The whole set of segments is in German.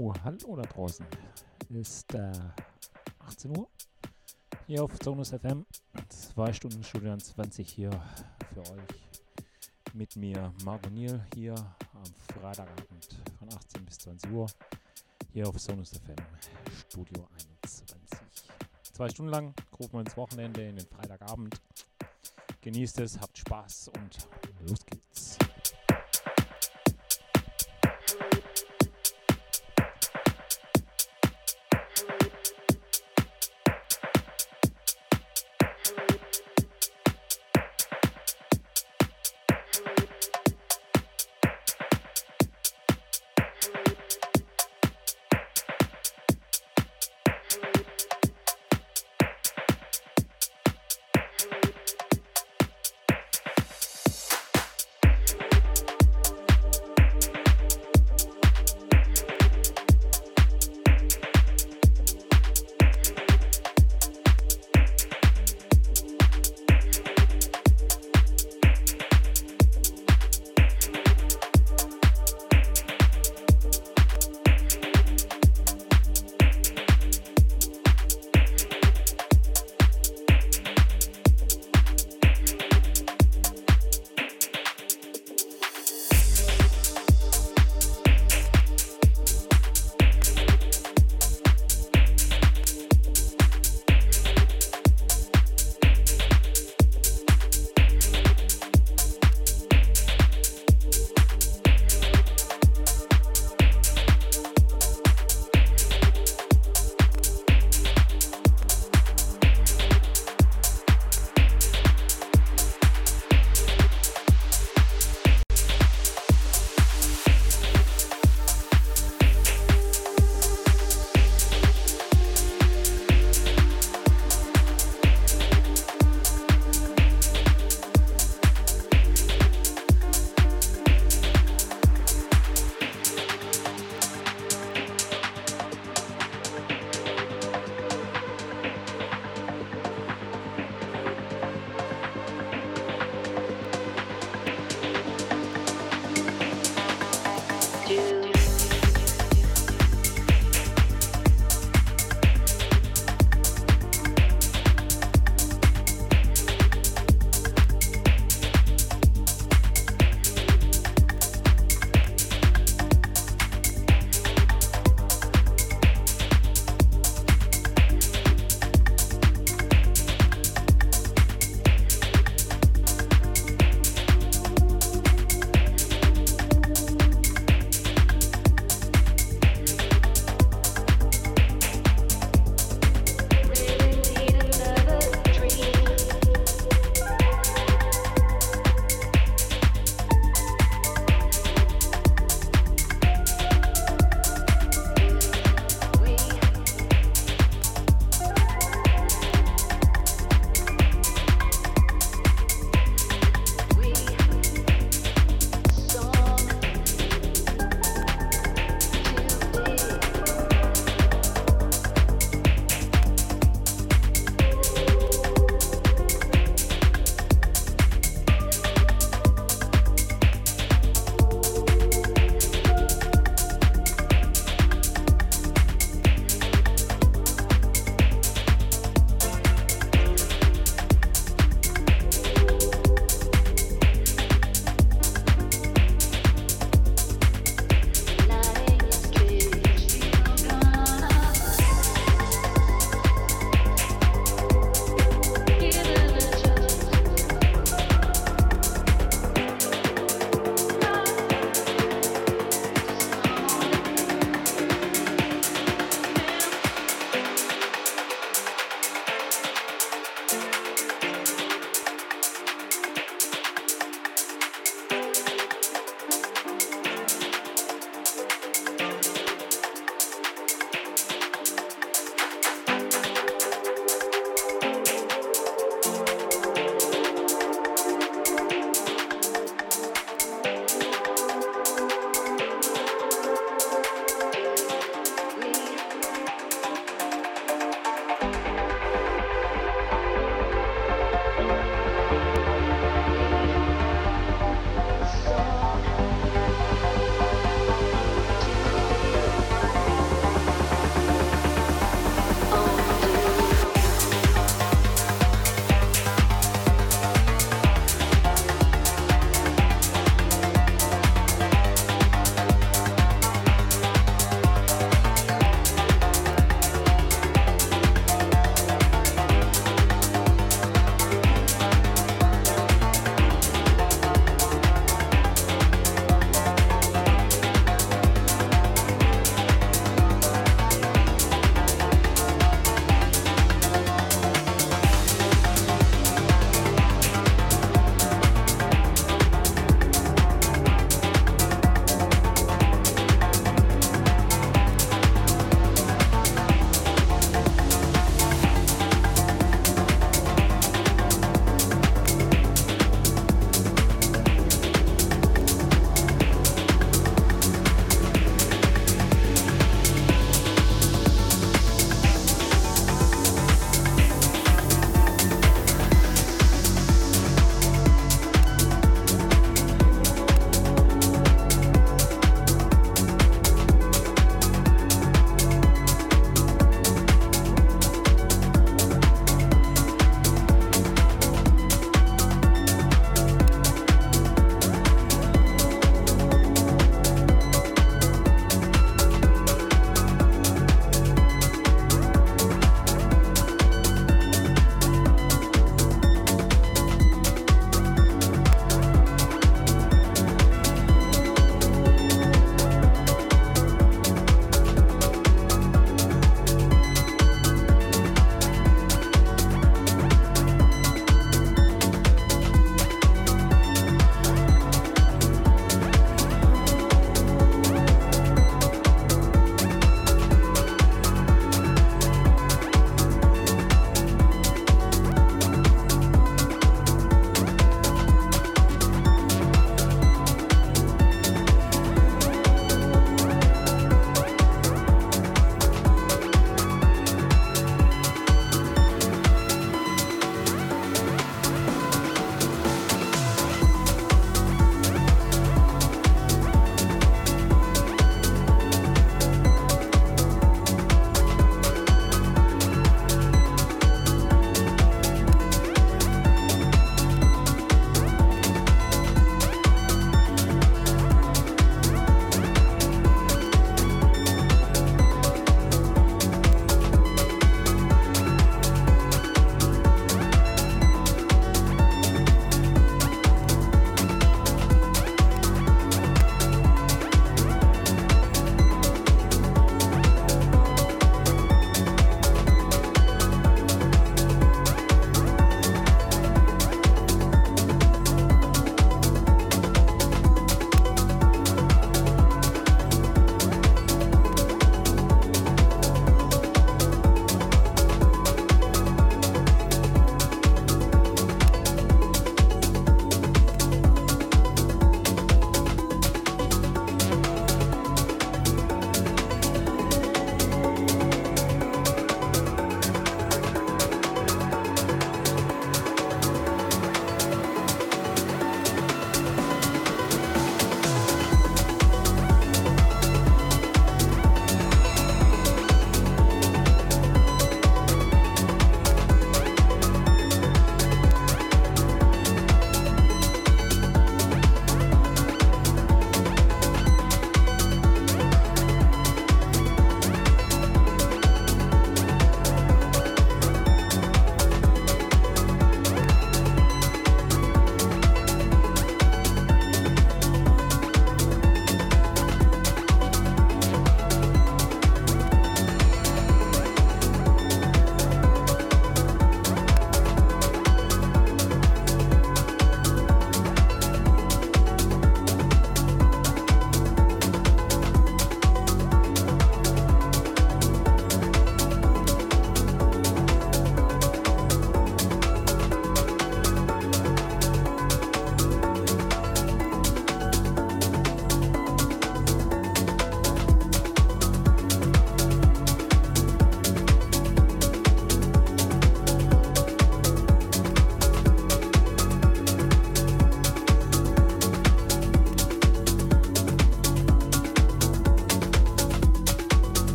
So, hallo da draußen. Ist äh, 18 Uhr hier auf Sonus FM. Zwei Stunden Studio 20 hier für euch. Mit mir Marco Niel hier am Freitagabend von 18 bis 20 Uhr hier auf Sonus FM Studio 21. Zwei Stunden lang rufen wir ins Wochenende in den Freitagabend. Genießt es, habt Spaß und los geht's.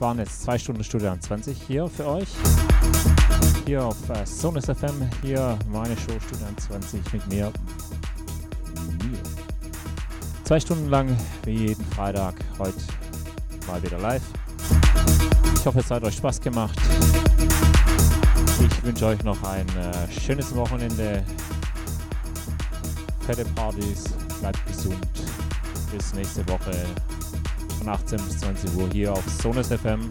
Waren jetzt zwei Stunden Studio 20 hier für euch. Hier auf äh, Sonus FM, hier meine Show Studio 20 mit mir. Zwei Stunden lang, wie jeden Freitag, heute mal wieder live. Ich hoffe, es hat euch Spaß gemacht. Ich wünsche euch noch ein äh, schönes Wochenende. Fette Partys, bleibt gesund. Bis nächste Woche von 18 bis 20 Uhr hier auf Sonus FM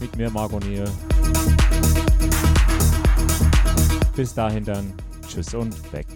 mit mir, Marco Niel. Bis dahin dann, tschüss und weg.